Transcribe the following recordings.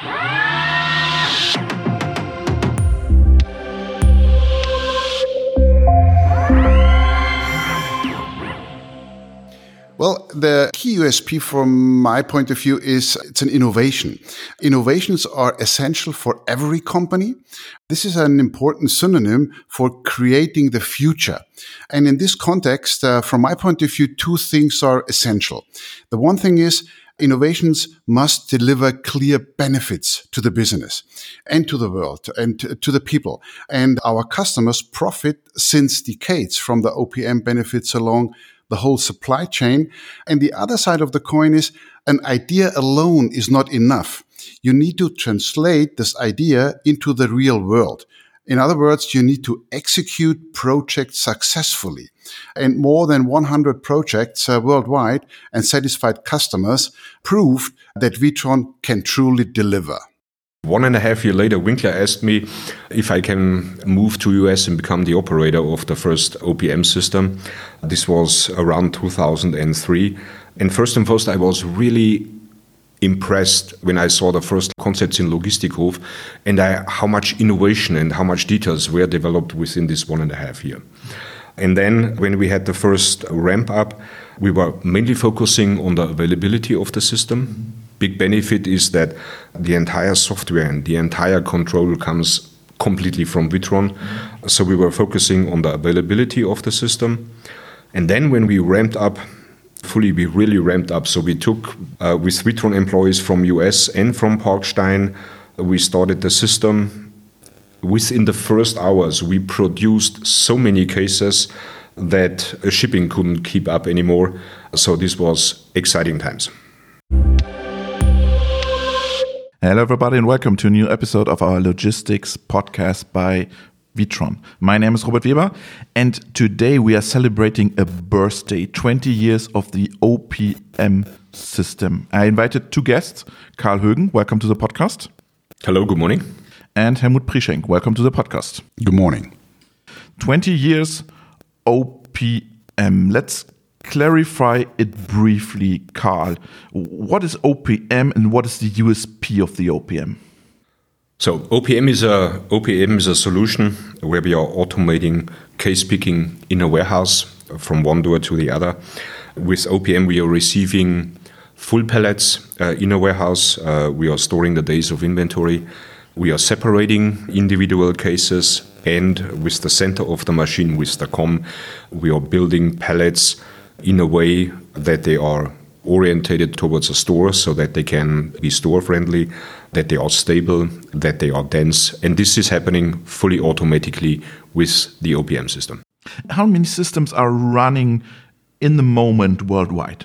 Well, the key USP from my point of view is it's an innovation. Innovations are essential for every company. This is an important synonym for creating the future. And in this context, uh, from my point of view, two things are essential. The one thing is innovations must deliver clear benefits to the business and to the world and to the people. And our customers profit since decades from the OPM benefits along the whole supply chain. And the other side of the coin is an idea alone is not enough. You need to translate this idea into the real world. In other words, you need to execute projects successfully. And more than 100 projects uh, worldwide and satisfied customers proved that Witron can truly deliver. One and a half year later, Winkler asked me if I can move to US and become the operator of the first OPM system. This was around 2003. And first and foremost, I was really impressed when I saw the first concepts in Logistikhof and I, how much innovation and how much details were developed within this one and a half year. And then when we had the first ramp up, we were mainly focusing on the availability of the system big benefit is that the entire software and the entire control comes completely from Witron. So we were focusing on the availability of the system. And then when we ramped up fully, we really ramped up. So we took uh, with Witron employees from US and from Parkstein, we started the system. Within the first hours, we produced so many cases that uh, shipping couldn't keep up anymore. So this was exciting times. Hello, everybody, and welcome to a new episode of our logistics podcast by Witron. My name is Robert Weber, and today we are celebrating a birthday 20 years of the OPM system. I invited two guests Karl Högen, welcome to the podcast. Hello, good morning. And Helmut Prieschenk, welcome to the podcast. Good morning. 20 years OPM. Let's clarify it briefly, Karl. What is OPM and what is the USP of the OPM? So OPM is a OPM is a solution where we are automating case picking in a warehouse from one door to the other. With OPM, we are receiving full pallets uh, in a warehouse. Uh, we are storing the days of inventory. We are separating individual cases, and with the center of the machine, with the COM, we are building pallets in a way that they are orientated towards a store so that they can be store friendly, that they are stable, that they are dense. And this is happening fully automatically with the OPM system. How many systems are running in the moment worldwide?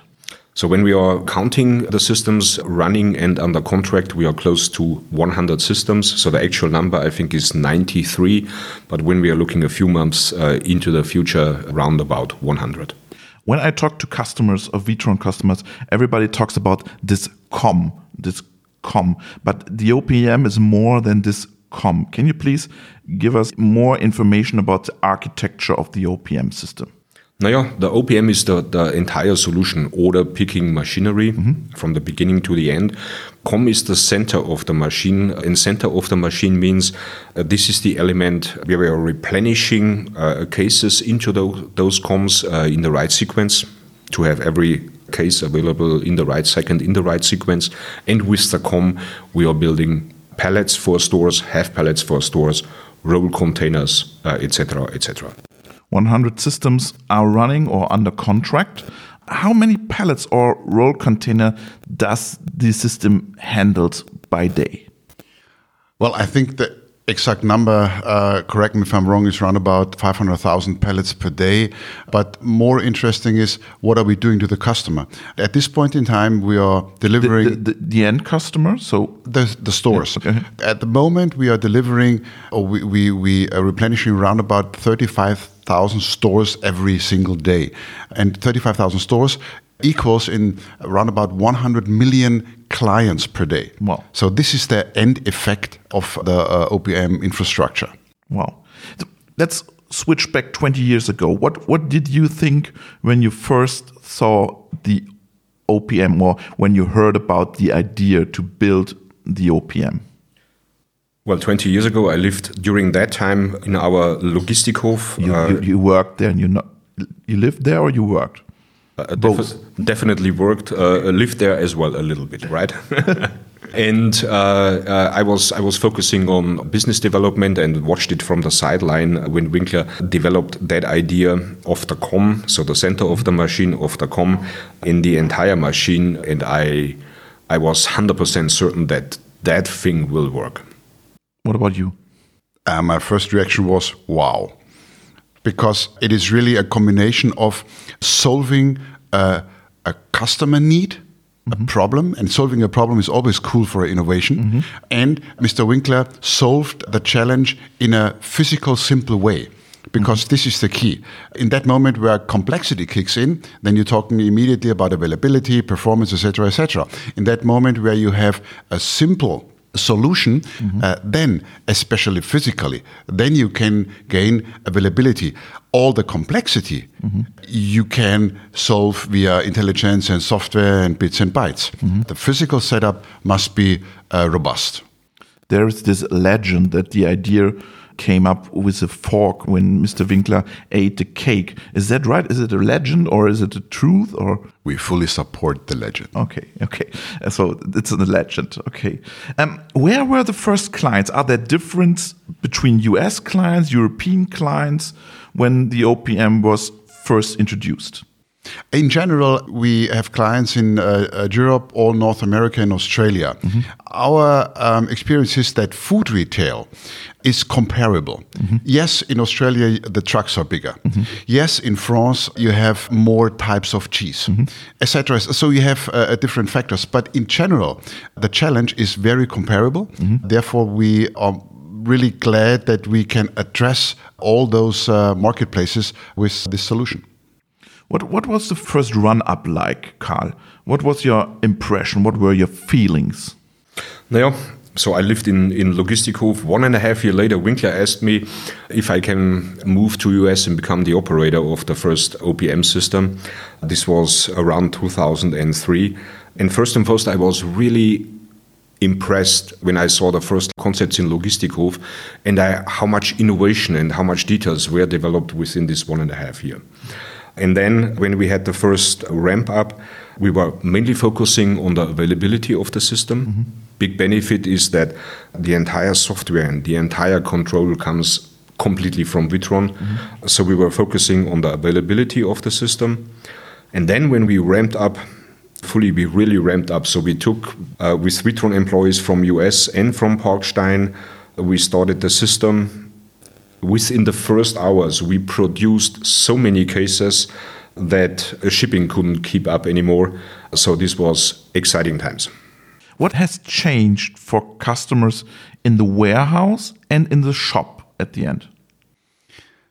So when we are counting the systems running and under contract, we are close to 100 systems. So the actual number, I think, is 93. But when we are looking a few months uh, into the future, around about 100. When I talk to customers of Witron customers, everybody talks about this COM, this COM, but the OPM is more than this COM. Can you please give us more information about the architecture of the OPM system? Naja, the OPM is the, the entire solution, order picking machinery mm -hmm. from the beginning to the end. COM is the center of the machine, and center of the machine means uh, this is the element where we are replenishing uh, cases into those, those COMs uh, in the right sequence to have every case available in the right second, in the right sequence. And with the COM, we are building pallets for stores, half pallets for stores, roll containers, etc., uh, etc. 100 systems are running or under contract. How many pallets or roll container does the system handles by day? Well, I think the exact number, uh, correct me if I'm wrong, is around about 500,000 pallets per day. But more interesting is what are we doing to the customer? At this point in time, we are delivering the, the, the end customer, so the the stores. Okay. At the moment, we are delivering, or we we, we are replenishing around about 35 35,000 stores every single day. And 35,000 stores equals in around about 100 million clients per day. Wow. So this is the end effect of the uh, OPM infrastructure. Wow. Let's switch back 20 years ago. What what did you think when you first saw the OPM or when you heard about the idea to build the OPM? Well, 20 years ago, I lived during that time in our Logistikhof. You, uh, you, you, worked there and you, not, you lived there or you worked? Uh, Both. definitely worked, uh, lived there as well a little bit, right? and uh, uh, I was I was focusing on business development and watched it from the sideline when Winkler developed that idea of the COM, so the center of the machine of the COM in the entire machine, and I I was hundred percent certain that that thing will work. What about you? Uh, my first reaction was wow, because it is really a combination of solving a, a customer need a mm-hmm. problem, and solving a problem is always cool for innovation. Mm-hmm. And Mr. Winkler solved the challenge in a physical, simple way. Because mm-hmm. this is the key. In that moment where complexity kicks in, then you're talking immediately about availability, performance, etc., etc. In that moment where you have a simple solution, mm-hmm. uh, then, especially physically, then you can gain availability. All the complexity mm-hmm. you can solve via intelligence and software and bits and bytes. Mm-hmm. The physical setup must be uh, robust. There is this legend that the idea came up with a fork when Mr. Winkler ate the cake. Is that right? Is it a legend or is it a truth or? We fully support the legend. Okay, okay. So it's a legend. Okay. Um, where were the first clients? Are there difference between US clients, European clients when the OPM was first introduced? In general, we have clients in uh, uh, Europe, all North America, and Australia. Mm-hmm. Our um, experience is that food retail is comparable. Mm-hmm. Yes, in Australia, the trucks are bigger. Mm-hmm. Yes, in France, you have more types of cheese, mm-hmm. etc. So you have uh, different factors. But in general, the challenge is very comparable. Mm-hmm. Therefore, we are really glad that we can address all those uh, marketplaces with this solution. What what was the first run up like, Karl? What was your impression? What were your feelings? Naja, so I lived in, in Logistikhof. One and a half year later, Winkler asked me if I can move to US and become the operator of the first OPM system. This was around 2003. And first and first, I was really impressed when I saw the first concepts in Logistikhof and I, how much innovation and how much details were developed within this one and a half year. And then when we had the first ramp up, we were mainly focusing on the availability of the system. Mm-hmm. Big benefit is that the entire software and the entire control comes completely from Witron. Mm-hmm. So we were focusing on the availability of the system. And then when we ramped up, fully, we really ramped up. So we took uh, with Witron employees from US and from Parkstein, we started the system within the first hours, we produced so many cases that shipping couldn't keep up anymore. So this was exciting times. What has changed for customers in the warehouse and in the shop at the end?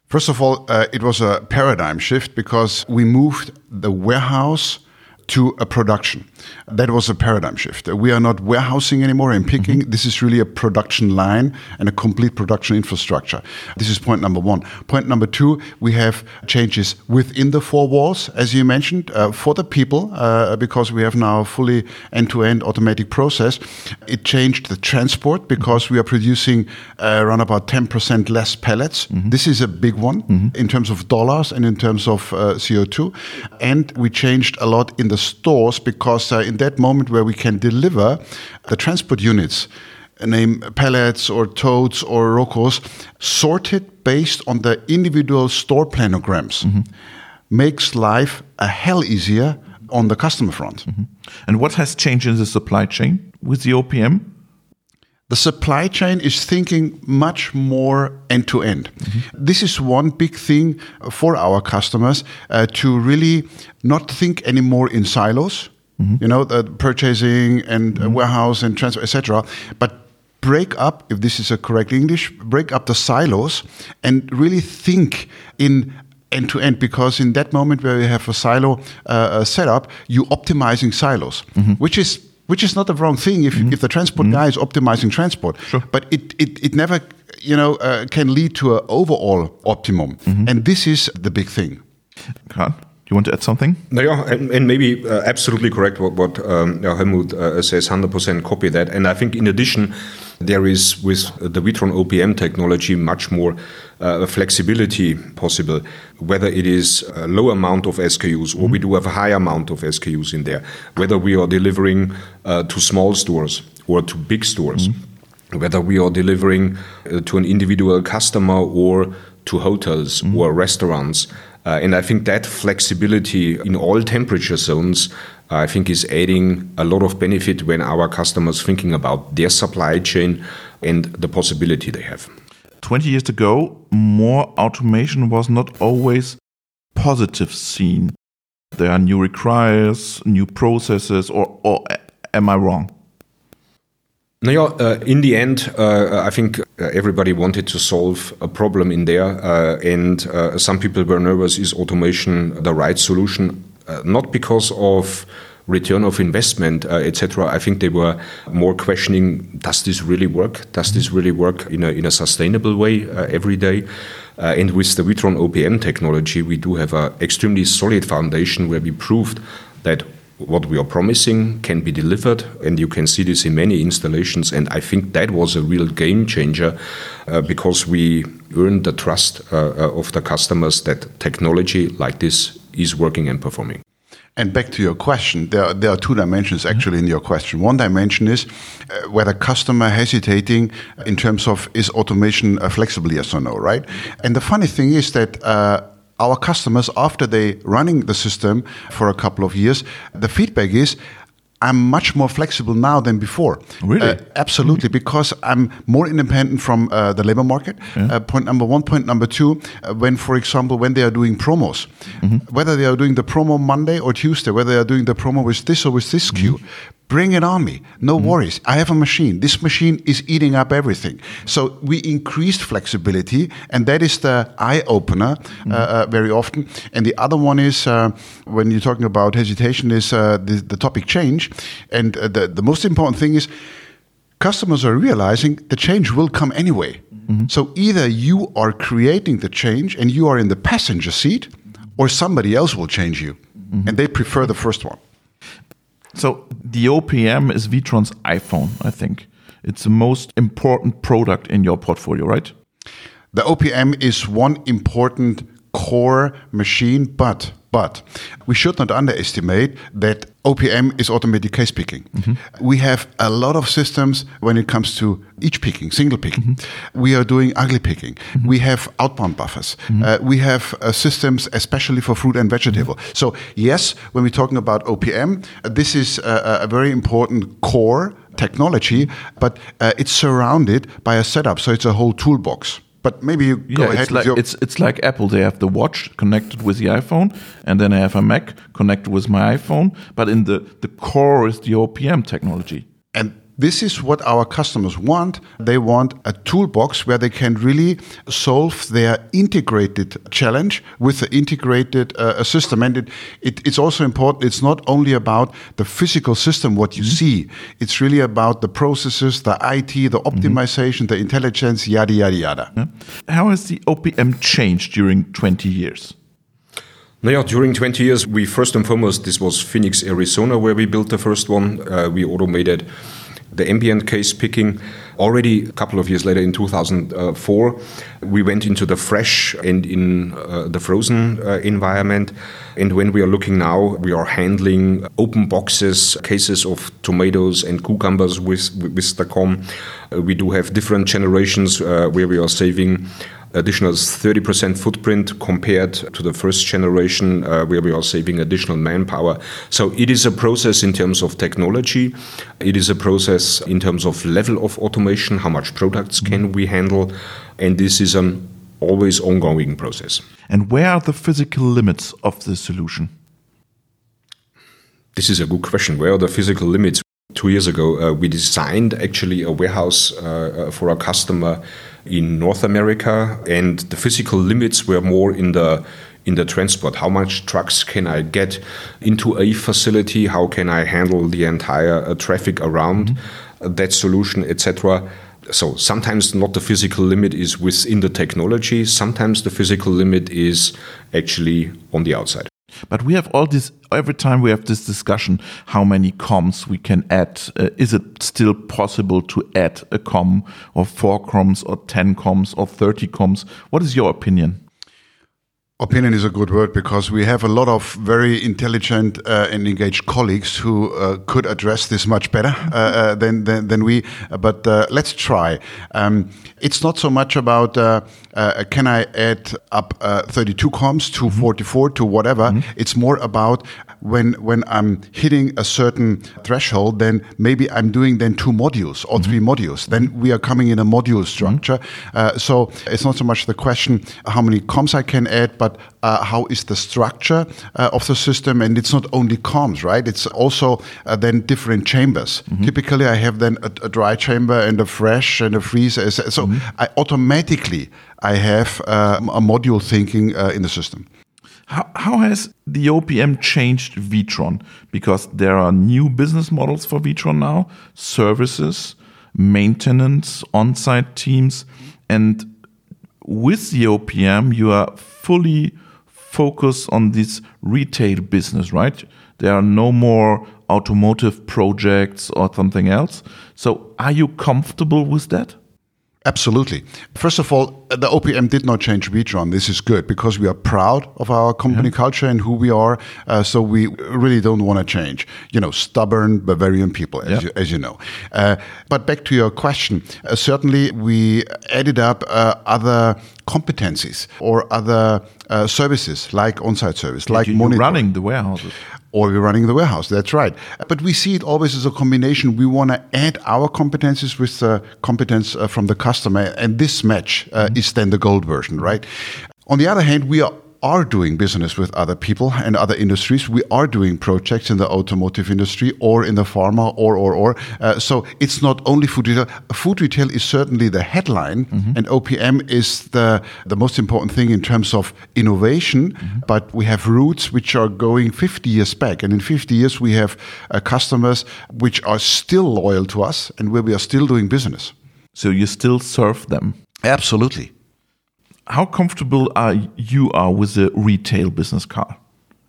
First of all, uh, it was a paradigm shift because we moved the warehouse to a production. That was a paradigm shift. We are not warehousing anymore and picking. Mm-hmm. This is really a production line and a complete production infrastructure. This is point number one. Point number two, we have changes within the four walls, as you mentioned, uh, for the people, uh, because we have now a fully end to end automatic process. It changed the transport because we are producing uh, around about 10% less pellets. Mm-hmm. This is a big one mm-hmm. in terms of dollars and in terms of uh, CO2. And we changed a lot in the stores because uh, in that moment where we can deliver the transport units, uh, name pallets or totes or rocos, sorted based on the individual store planograms, mm-hmm. makes life a hell easier on the customer front. Mm-hmm. And what has changed in the supply chain with the OPM? The supply chain is thinking much more end to end. This is one big thing for our customers uh, to really not think anymore in silos. Mm-hmm. You know, the purchasing and mm-hmm. warehouse and transfer, etc. But break up, if this is a correct English, break up the silos and really think in end to end because in that moment where you have a silo uh, setup, you optimizing silos, mm-hmm. which is which is not the wrong thing if, mm-hmm. if the transport mm-hmm. guy is optimizing transport. Sure. But it, it, it never you know uh, can lead to an overall optimum, mm-hmm. and this is the big thing. Do you want to add something? No, yeah, and, and maybe uh, absolutely correct what, what um, Helmut uh, says, 100% copy that. And I think in addition, there is with the Witron OPM technology much more uh, flexibility possible, whether it is a low amount of SKUs or we do have a high amount of SKUs in there, whether we are delivering uh, to small stores or to big stores. Mm -hmm whether we are delivering uh, to an individual customer or to hotels mm. or restaurants. Uh, and I think that flexibility in all temperature zones, uh, I think, is adding a lot of benefit when our customers thinking about their supply chain and the possibility they have. 20 years ago, more automation was not always positive seen. There are new requires, new processes, or, or am I wrong? No, uh, in the end, uh, I think uh, everybody wanted to solve a problem in there, uh, and uh, some people were nervous: is automation the right solution? Uh, not because of return of investment, etc. I think they were more questioning: Does this really work? Does this really work in a in a sustainable way every day? and with the Witron OPM technology, we do have an extremely solid foundation where we proved that what we are promising can be delivered, and you can see this in many installations. And I think that was a real game changer uh, because we earned the trust uh, uh, of the customers that technology like this is working and performing. And back to your question, there, there are two dimensions actually in your question. One dimension is uh, whether customer hesitating in terms of is automation uh, flexible, yes or no, right? And the funny thing is that uh, our customers, after they running the system for a couple of years, the feedback is, I'm much more flexible now than before. Really? Uh, absolutely, mm-hmm. because I'm more independent from uh, the labor market. Yeah. Uh, point number one. Point number two, uh, when, for example, when they are doing promos, mm-hmm. whether they are doing the promo Monday or Tuesday, whether they are doing the promo with this or with this mm-hmm. SKU, Bring it on me. No mm. worries. I have a machine. This machine is eating up everything. So we increased flexibility, and that is the eye opener mm. uh, uh, very often. And the other one is uh, when you're talking about hesitation, is uh, the, the, topic change. And uh, the, the most important thing is customers are realizing the change will come anyway. Mm-hmm. So either you are creating the change and you are in the passenger seat, or somebody else will change you. Mm-hmm. And they prefer the first one. So the OPM is Witron's iPhone, I think. It's the most important product in your portfolio, right? The OPM is one important core machine, but but we should not underestimate that OPM is automatic case picking. Mm-hmm. We have a lot of systems when it comes to each picking, single picking. Mm-hmm. We are doing ugly picking. Mm-hmm. We have outbound buffers. Mm-hmm. Uh, we have uh, systems especially for fruit and vegetable. Mm-hmm. So yes, when we're talking about OPM, uh, this is a, a, very important core technology, but uh, it's surrounded by a setup. So it's a whole toolbox. But maybe you go yeah, ahead. It's like, it's, it's like Apple. They have the watch connected with the iPhone, and then I have a Mac connected with my iPhone. But in the, the core is the OPM technology. And this is what our customers want. They want a toolbox where they can really solve their integrated challenge with the integrated uh, system. And it, it, it's also important, it's not only about the physical system, what you mm -hmm. see, it's really about the processes, the IT, the mm-hmm. optimization, mm -hmm. the intelligence, yada, yada, yada. Yeah. How has the OPM changed during 20 years? Now, during 20 years, we first and foremost, this was Phoenix, Arizona, where we built the first one. Uh, we automated the ambient case picking. Already a couple of years later, in 2004, we went into the fresh and in uh, the frozen uh, environment. And when we are looking now, we are handling open boxes, cases of tomatoes and cucumbers with, with the COM. Uh, we do have different generations uh, where we are saving additional 30% footprint compared to the first generation, uh, where we are saving additional manpower. So it is a process in terms of technology. It is a process in terms of level of automation. How much products can we handle? And this is an always ongoing process. And where are the physical limits of the solution? This is a good question. Where are the physical limits? Two years ago, uh, we designed actually a warehouse uh, uh for a customer in North America, and the physical limits were more in the in the transport. How much trucks can I get into a facility? How can I handle the entire uh, traffic around mm-hmm. that solution, etc. So sometimes not the physical limit is within the technology. Sometimes the physical limit is actually on the outside. But we have all this every time we have this discussion how many COMs we can add. Uh, is it still possible to add a COM or four COMs or 10 COMs or 30 COMs? What is your opinion? Opinion is a good word because we have a lot of very intelligent uh, and engaged colleagues who uh, could address this much better uh, uh than, than, than, we. But uh, let's try. Um, it's not so much about uh, can I add up 32 COMs to mm -hmm. 44 to whatever. Mm -hmm. It's more about when when I'm hitting a certain threshold, then maybe I'm doing then two modules or mm -hmm. three modules. Then we are coming in a module structure. Uh, so it's not so much the question how many COMs I can add, but uh, how is the structure uh, of the system? And it's not only COMs, right? It's also uh, then different chambers. Mm -hmm. Typically, I have then a, a, dry chamber and a fresh and a freezer. So mm -hmm. I automatically I have uh, a module thinking uh, in the system. How, how has the OPM changed Witron? Because there are new business models for Witron now, services, maintenance, on-site teams, and with the OPM, you are fully focused on this retail business, right? There are no more automotive projects or something else. So, are you comfortable with that? Absolutely. First of all, the OPM did not change Witron. This is good because we are proud of our company yeah. culture and who we are. Uh, so we really don't want to change. You know, stubborn Bavarian people, as, yeah. you, as you, know. Uh, but back to your question, uh, certainly we added up uh, other competencies or other uh, services like on-site service, like you, running the warehouses or we're running the warehouse. That's right. But we see it always as a combination. We want to add our competences with the competence uh, from the customer, and this match uh, mm-hmm. is then the gold version, right? On the other hand, we are are doing business with other people and other industries. We are doing projects in the automotive industry or in the pharma or or or. Uh, so it's not only food retail. Food retail is certainly the headline, mm-hmm. and OPM is the the most important thing in terms of innovation. Mm-hmm. But we have roots which are going 50 years back, and in 50 years we have uh, customers which are still loyal to us and where we are still doing business. So you still serve them. Absolutely how comfortable are you are with the retail business Karl?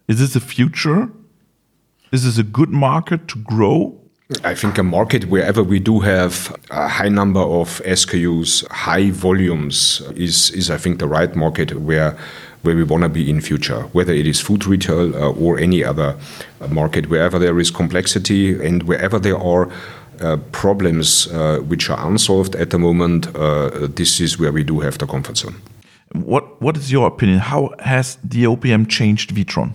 Is this a future? Is this a good market to grow? I think a market wherever we do have a high number of SKUs, high volumes, is is I think the right market where where we want to be in future. Whether it is food retail uh, or any other uh, market, wherever there is complexity and wherever there are uh, problems uh, which are unsolved at the moment, uh, this is where we do have the comfort zone. What What is your opinion? How has the OPM changed Witron?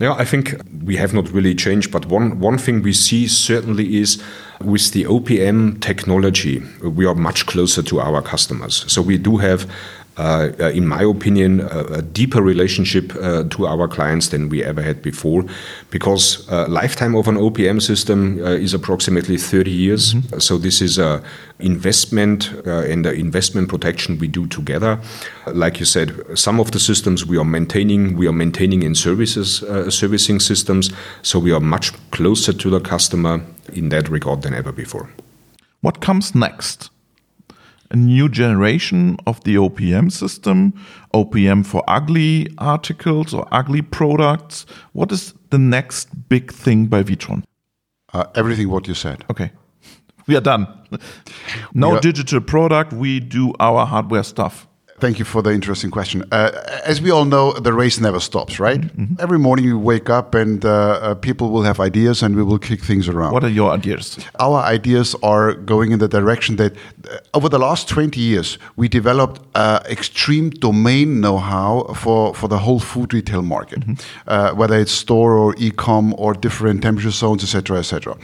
Yeah, I think we have not really changed, but one, one thing we see certainly is with the OPM technology, we are much closer to our customers. So we do have in my opinion, a, a deeper relationship uh, to our clients than we ever had before, because uh, lifetime of an OPM system uh, is approximately 30 years. Mm-hmm. So this is a investment uh, and the investment protection we do together. Like you said, some of the systems we are maintaining, we are maintaining in services, servicing systems. So we are much closer to the customer in that regard than ever before. What comes next? A new generation of the OPM system, OPM for ugly articles or ugly products. What is the next big thing by Witron? Uh, everything what you said. Okay. We are done. No are digital product. We do our hardware stuff. Thank you for the interesting question. Uh, as we all know, the race never stops, right? Mm-hmm. Every morning you wake up and uh, uh, people will have ideas and we will kick things around. What are your ideas? Our ideas are going in the direction that uh, over the last 20 years, we developed uh, extreme domain know how for, for the whole food retail market, mm-hmm. Uh, whether it's store or e com or different temperature zones, etc., etc.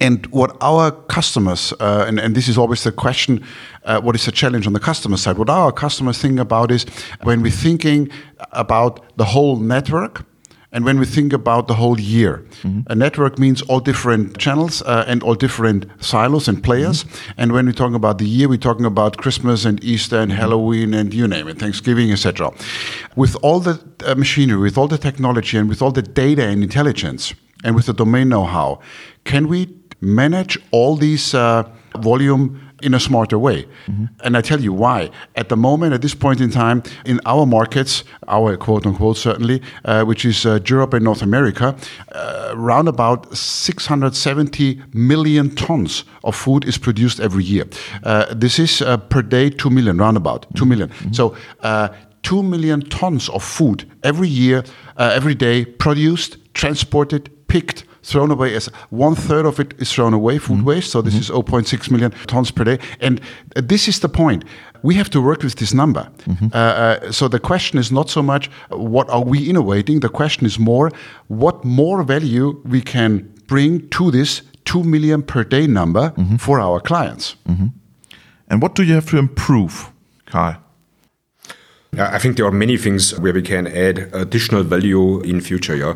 And what our customers, and, and this is always the question, uh, what is the challenge on the customer side? What our customers think about is when we're thinking about the whole network, and when we think about the whole year, mm-hmm. a network means all different channels uh, and all different silos and players. Mm-hmm. And when we talk about the year, we're talking about Christmas and Easter and mm-hmm. Halloween and you name it, Thanksgiving, etc. With all the uh, machinery, with all the technology, and with all the data and intelligence, and with the domain know-how, can we manage all these uh, volume in a smarter way. Mm-hmm. And I tell you why. At the moment, at this point in time, in our markets, our quote unquote certainly, uh, which is uh, Europe and North America, uh, around about 670 million tons of food is produced every year. Uh, this is uh, per day 2 million, roundabout 2 million. Mm-hmm. So uh, 2 million tons of food every year, every day, produced, transported, picked, thrown away as one third of it is thrown away food mm-hmm. waste so this mm-hmm. is 0.6 million tons per day and uh, this is the point we have to work with this number mm-hmm. uh, uh, so the question is not so much what are we innovating the question is more what more value we can bring to this 2 million per day number mm-hmm. for our clients mm-hmm. and what do you have to improve Karl I think there are many things where we can add additional value in future. Yeah,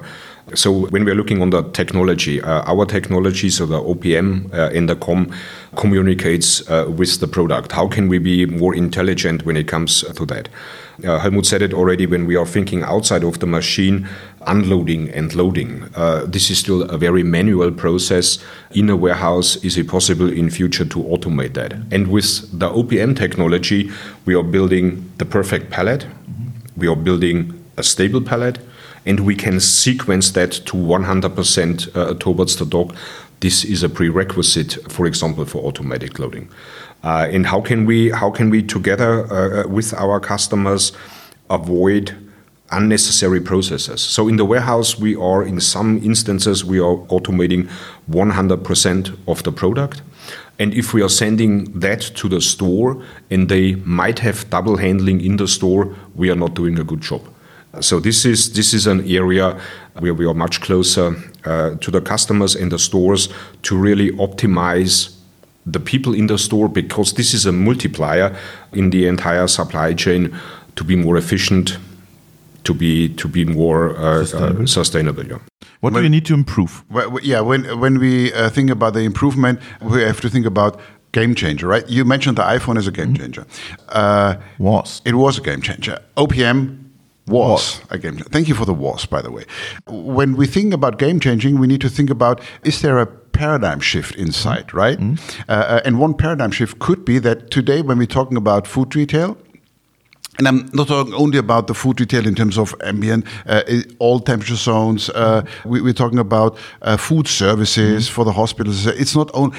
so when we're looking on the technology, uh, our technology, so the OPM uh, in the COM communicates uh, with the product. How can we be more intelligent when it comes to that? Uh, Helmut said it already when we are thinking outside of the machine, unloading and loading. Uh, this is still a very manual process in a warehouse. Is it possible in future to automate that? And with the OPM technology, we are building the perfect pallet. We are building a stable pallet and we can sequence that to 100% uh, towards the dock. This is a prerequisite, for example, for automatic loading. Uh, and how can we how can we together uh, uh with our customers avoid unnecessary processes? So in the warehouse, we are in some instances we are automating 100% of the product. And if we are sending that to the store and they might have double handling in the store, we are not doing a good job. So this is this is an area where we are much closer uh, to the customers in the stores to really optimize the people in the store because this is a multiplier in the entire supply chain to be more efficient, to be to be more uh, sustainable. Uh, sustainable yeah. What when, do you need to improve? Well, yeah, when when we uh, think about the improvement, we have to think about game changer, right? You mentioned the iPhone as a game mm-hmm. changer. Uh, was it was a game changer? OPM was a game Thank you for the was, by the way. When we think about game changing, we need to think about is there a paradigm shift inside, mm-hmm. right? Mm-hmm. Uh, and one paradigm shift could be that today, when we're talking about food retail, and I'm not talking only about the food retail in terms of ambient, uh, all temperature zones. Uh, we, are talking about uh, food services mm-hmm. for the hospitals. It's not only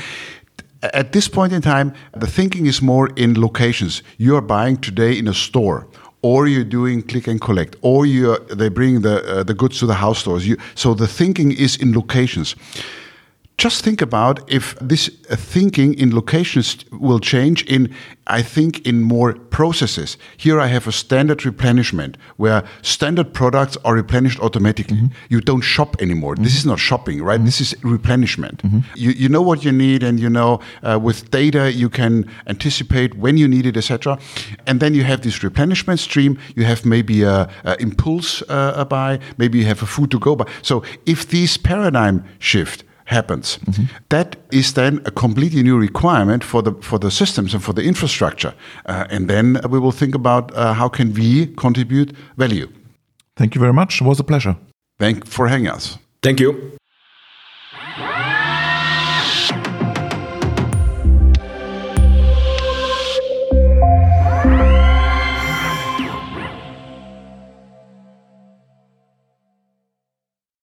at this point in time, the thinking is more in locations. You are buying today in a store or you're doing click and collect, or you they bring the uh, the goods to the house stores. You, so the thinking is in locations just think about if this uh, thinking in locations will change in i think in more processes. Here i have a standard replenishment where standard products are replenished automatically. Mm -hmm. you don't shop anymore. Mm -hmm. this is not shopping right? Mm -hmm. this is replenishment. Mm-hmm. you, you know what you need and you know uh, with data you can anticipate when you need it etc and then you have this replenishment stream. You have maybe a, a impulse uh, a buy. Maybe you have a food to go buy. So if these paradigm shift happens. Mm-hmm. That is then a completely new requirement for the for the systems and for the infrastructure, uh, and then we will think about uh, how can we contribute value. Thank you very much. It was a pleasure. Thank for hanging us. Thank you.